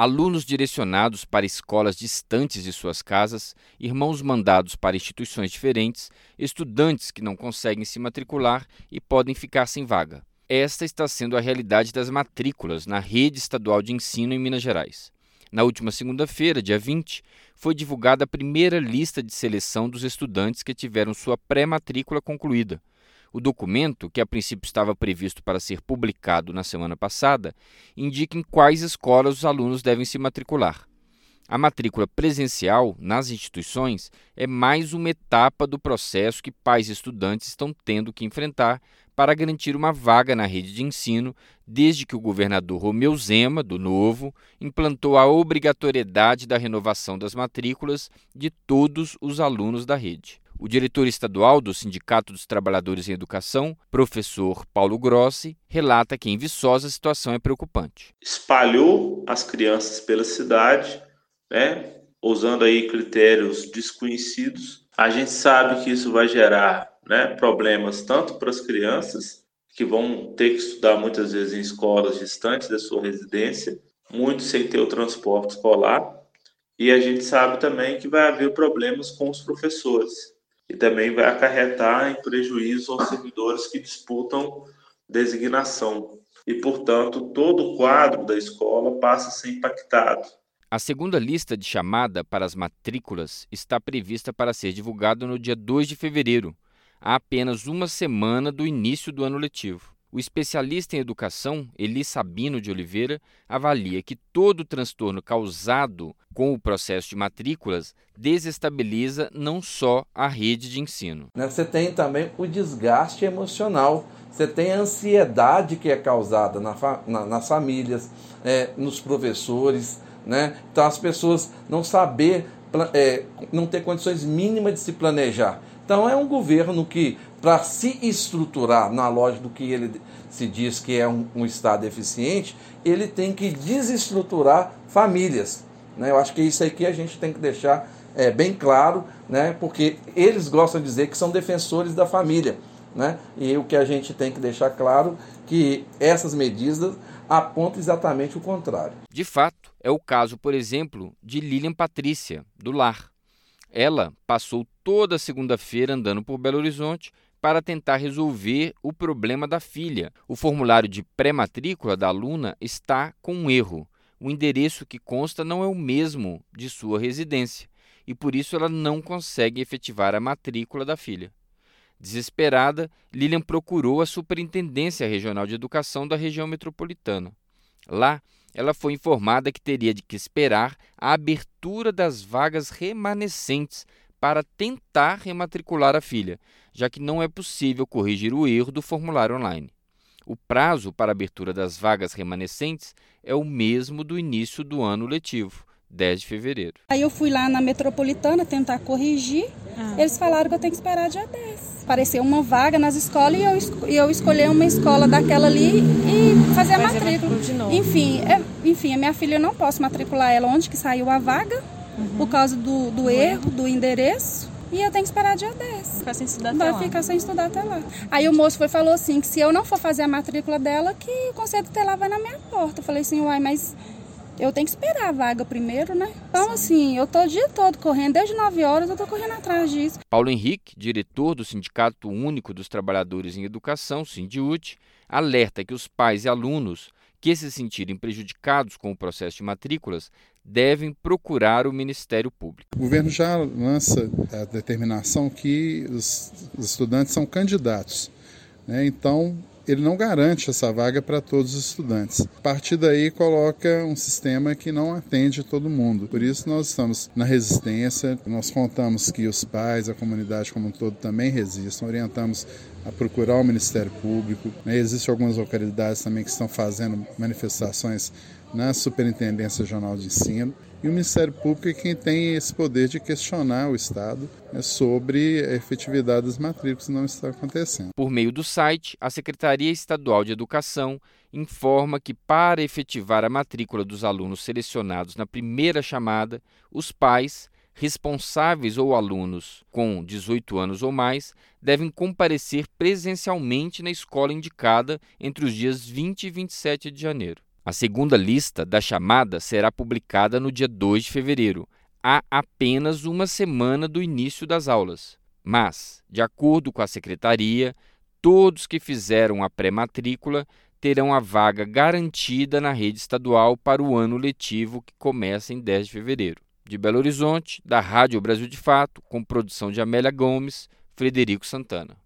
alunos direcionados para escolas distantes de suas casas, irmãos mandados para instituições diferentes, estudantes que não conseguem se matricular e podem ficar sem vaga. Esta está sendo a realidade das matrículas na rede estadual de ensino em Minas Gerais. Na última segunda-feira, dia 20, foi divulgada a primeira lista de seleção dos estudantes que tiveram sua pré-matrícula concluída. O documento, que a princípio estava previsto para ser publicado na semana passada, indica em quais escolas os alunos devem se matricular. A matrícula presencial nas instituições é mais uma etapa do processo que pais e estudantes estão tendo que enfrentar para garantir uma vaga na rede de ensino, desde que o governador Romeu Zema, do Novo, implantou a obrigatoriedade da renovação das matrículas de todos os alunos da rede. O diretor estadual do Sindicato dos Trabalhadores em Educação, professor Paulo Grossi, relata que em Viçosa a situação é preocupante. Espalhou as crianças pela cidade né? Usando aí critérios desconhecidos, a gente sabe que isso vai gerar, né, problemas tanto para as crianças que vão ter que estudar muitas vezes em escolas distantes da sua residência, muitos sem ter o transporte escolar, e a gente sabe também que vai haver problemas com os professores, e também vai acarretar em prejuízo aos servidores que disputam designação. E, portanto, todo o quadro da escola passa a ser impactado. A segunda lista de chamada para as matrículas está prevista para ser divulgada no dia 2 de fevereiro, há apenas uma semana do início do ano letivo. O especialista em educação, Eli Sabino de Oliveira, avalia que todo transtorno causado com o processo de matrículas desestabiliza não só a rede de ensino. Né, você tem também o desgaste emocional, você tem a ansiedade que é causada na, na, nas famílias, é, nos professores né? Então as pessoas não saber, é, não ter condições mínimas de se planejar. Então é um governo que, para se estruturar na lógica do que ele se diz que é um, um Estado eficiente, ele tem que desestruturar famílias. Né? Eu acho que isso aqui a gente tem que deixar é, bem claro, né? porque eles gostam de dizer que são defensores da família. Né? E o que a gente tem que deixar claro que essas medidas apontam exatamente o contrário. De fato, é o caso, por exemplo, de Lilian Patrícia, do Lar. Ela passou toda segunda-feira andando por Belo Horizonte para tentar resolver o problema da filha. O formulário de pré-matrícula da aluna está com um erro. O endereço que consta não é o mesmo de sua residência e por isso ela não consegue efetivar a matrícula da filha. Desesperada, Lilian procurou a Superintendência Regional de Educação da região metropolitana. Lá, ela foi informada que teria de que esperar a abertura das vagas remanescentes para tentar rematricular a filha, já que não é possível corrigir o erro do formulário online. O prazo para a abertura das vagas remanescentes é o mesmo do início do ano letivo, 10 de fevereiro. Aí eu fui lá na metropolitana tentar corrigir. Ah. Eles falaram que eu tenho que esperar dia 10. Apareceu uma vaga nas escolas e eu, e eu escolhi uma escola daquela ali e fazer a matrícula. Enfim, é, enfim, a minha filha eu não posso matricular ela onde que saiu a vaga, uhum. por causa do, do erro, do endereço. E eu tenho que esperar dia 10. Ficar sem estudar Vai até ficar lá. sem estudar até lá. Aí o moço foi falou assim, que se eu não for fazer a matrícula dela, que o conselho tutelar vai na minha porta. Eu falei assim, uai, mas eu tenho que esperar a vaga primeiro, né? Então, Sim. assim, eu tô o dia todo correndo, desde 9 horas eu tô correndo atrás disso. Paulo Henrique, diretor do Sindicato Único dos Trabalhadores em Educação, Sindiut, alerta que os pais e alunos que se sentirem prejudicados com o processo de matrículas devem procurar o Ministério Público. O governo já lança a determinação que os estudantes são candidatos. Né? Então, ele não garante essa vaga para todos os estudantes. A partir daí, coloca um sistema que não atende todo mundo. Por isso, nós estamos na resistência, nós contamos que os pais, a comunidade como um todo também resistam, orientamos a procurar o Ministério Público. Né? Existem algumas localidades também que estão fazendo manifestações na Superintendência Regional de Ensino. E o Ministério Público é quem tem esse poder de questionar o Estado né, sobre a efetividade das matrículas não está acontecendo. Por meio do site, a Secretaria Estadual de Educação informa que, para efetivar a matrícula dos alunos selecionados na primeira chamada, os pais, responsáveis ou alunos com 18 anos ou mais devem comparecer presencialmente na escola indicada entre os dias 20 e 27 de janeiro. A segunda lista da chamada será publicada no dia 2 de fevereiro, há apenas uma semana do início das aulas. Mas, de acordo com a secretaria, todos que fizeram a pré-matrícula terão a vaga garantida na rede estadual para o ano letivo que começa em 10 de fevereiro. De Belo Horizonte, da Rádio Brasil de Fato, com produção de Amélia Gomes, Frederico Santana.